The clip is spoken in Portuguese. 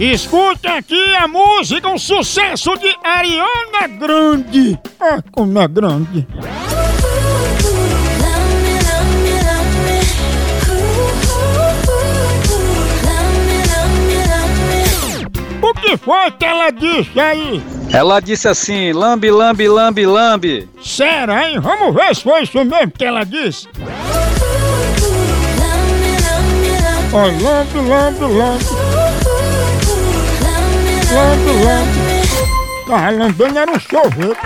Escuta aqui a música, um sucesso de Ariana Grande. Ah, como é grande. O que foi que ela disse aí? Ela disse assim: lambe, lambe, lambe, lambe. Será, hein? Vamos ver se foi isso mesmo que ela disse. Ó, lambe, lambe. Lambe, lambe. Tava lambendo era um sorvete.